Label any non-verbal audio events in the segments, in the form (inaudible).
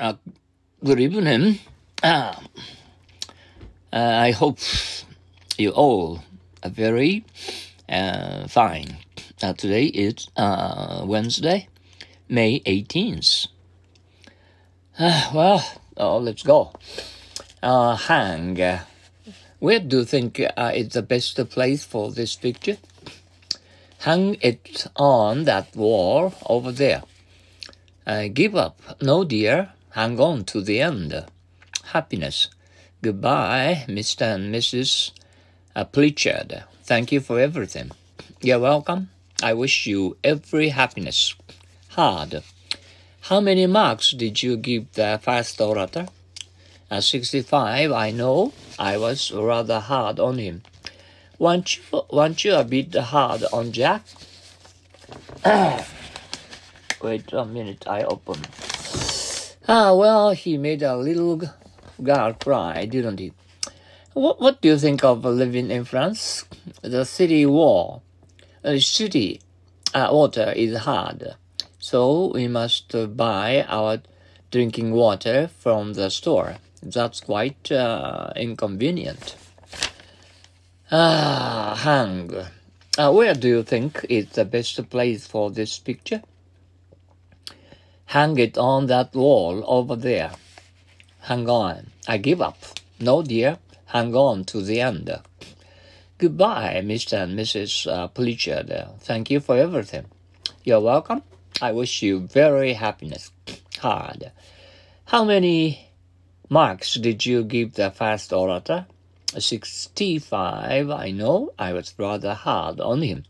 Uh, good evening. Uh, uh, I hope you all are very uh, fine. Uh, today is uh, Wednesday, May 18th. Uh, well, oh, let's go. Uh, hang. Where do you think uh, is the best place for this picture? Hang it on that wall over there. Uh, give up. No, dear. Hang on to the end. Happiness. Goodbye, Mr. and Mrs. Pritchard. Thank you for everything. You're welcome. I wish you every happiness. Hard. How many marks did you give the first orator? At 65, I know I was rather hard on him. Weren't you, weren't you a bit hard on Jack? (coughs) Wait a minute, I open. Ah, well, he made a little girl cry, didn't he? What, what do you think of living in France? The city wall, the city uh, water is hard, so we must buy our drinking water from the store. That's quite uh, inconvenient. Ah, hang. Uh, where do you think is the best place for this picture? Hang it on that wall over there. Hang on. I give up. No, dear. Hang on to the end. Goodbye, Mr. and Mrs. Uh, Pritchard. Thank you for everything. You're welcome. I wish you very happiness. Hard. How many marks did you give the first orator? 65, I know. I was rather hard on him.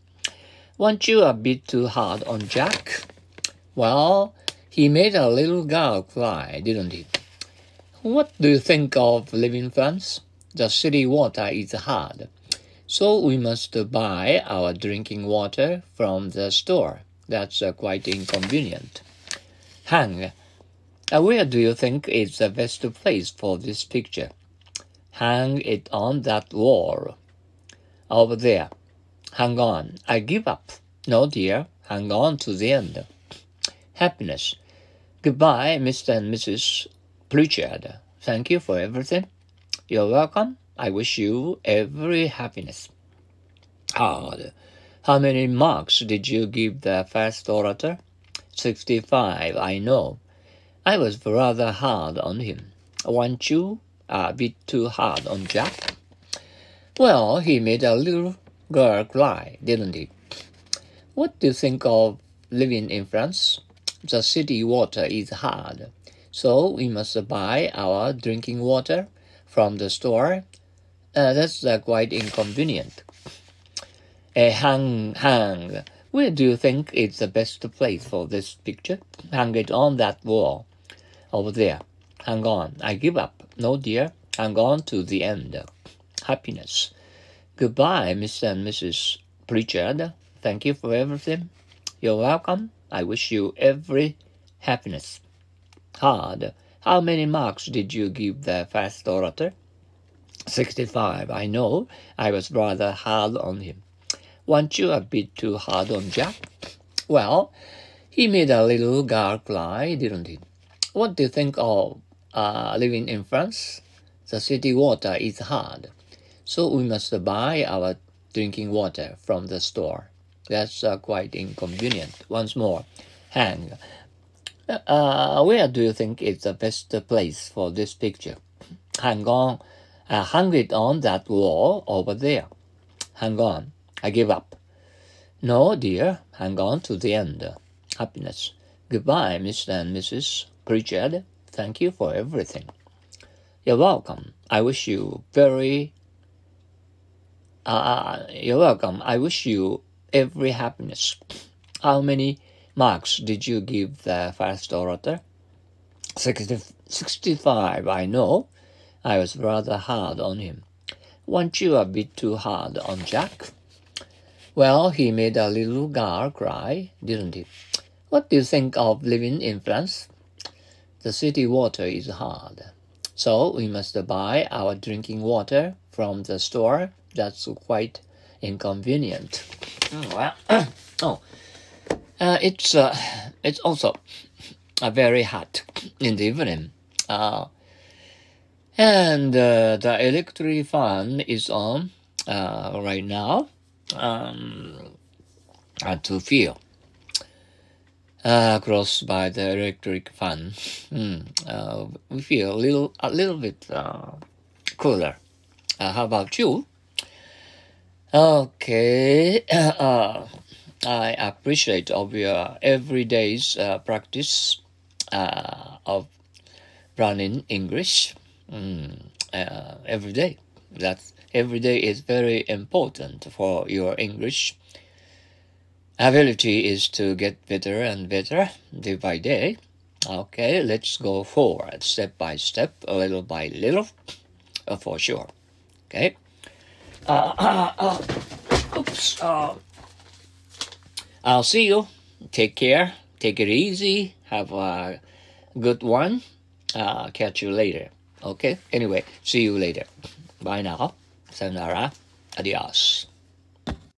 Weren't you a bit too hard on Jack? Well, he made a little girl cry, didn't he? What do you think of living in France? The city water is hard, so we must buy our drinking water from the store. That's uh, quite inconvenient. Hang. Uh, where do you think is the best place for this picture? Hang it on that wall. Over there. Hang on. I give up. No, dear. Hang on to the end. Happiness. Goodbye, Mr. and Mrs. Pritchard. Thank you for everything. You're welcome. I wish you every happiness. Ah, hard. How many marks did you give the first orator? Sixty-five, I know. I was rather hard on him. Weren't you a bit too hard on Jack? Well, he made a little girl cry, didn't he? What do you think of living in France? The city water is hard, so we must buy our drinking water from the store. Uh, that's uh, quite inconvenient. Uh, hang, hang. Where do you think is the best place for this picture? Hang it on that wall. Over there. Hang on. I give up. No, dear. Hang on to the end. Happiness. Goodbye, Mr. and Mrs. Pritchard. Thank you for everything. You're welcome. I wish you every happiness. Hard. How many marks did you give the first orator? Sixty-five. I know. I was rather hard on him. Weren't you a bit too hard on Jack? Well, he made a little girl cry, didn't he? What do you think of uh, living in France? The city water is hard, so we must buy our drinking water from the store. That's uh, quite inconvenient. Once more, hang. Uh, where do you think is the best place for this picture? Hang on. Uh, hang it on that wall over there. Hang on. I give up. No, dear. Hang on to the end. Happiness. Goodbye, Mr. and Mrs. Pritchard. Thank you for everything. You're welcome. I wish you very. Uh, you're welcome. I wish you every happiness. How many marks did you give the first orator? 60, 65, I know. I was rather hard on him. Weren't you a bit too hard on Jack? Well, he made a little girl cry, didn't he? What do you think of living in France? The city water is hard, so we must buy our drinking water from the store. That's quite inconvenient. Oh, well, (coughs) oh, uh, it's uh, it's also uh, very hot. in the evening. Uh, and uh, the electric fan is on uh, right now um, uh, to feel uh, by the electric fan. Mm, uh, we feel a little a little bit uh, cooler. Uh, how about you? Okay, (clears throat) uh, I appreciate of your everyday's uh, practice uh, of running English mm, uh, every day. That's every day is very important for your English ability is to get better and better day by day. Okay, let's go forward step by step, little by little, uh, for sure. Okay. Uh, uh, uh, oops. Uh, I'll see you. Take care. Take it easy. Have a good one. Uh, catch you later. Okay. Anyway, see you later. Bye now. Sayonara. Adios.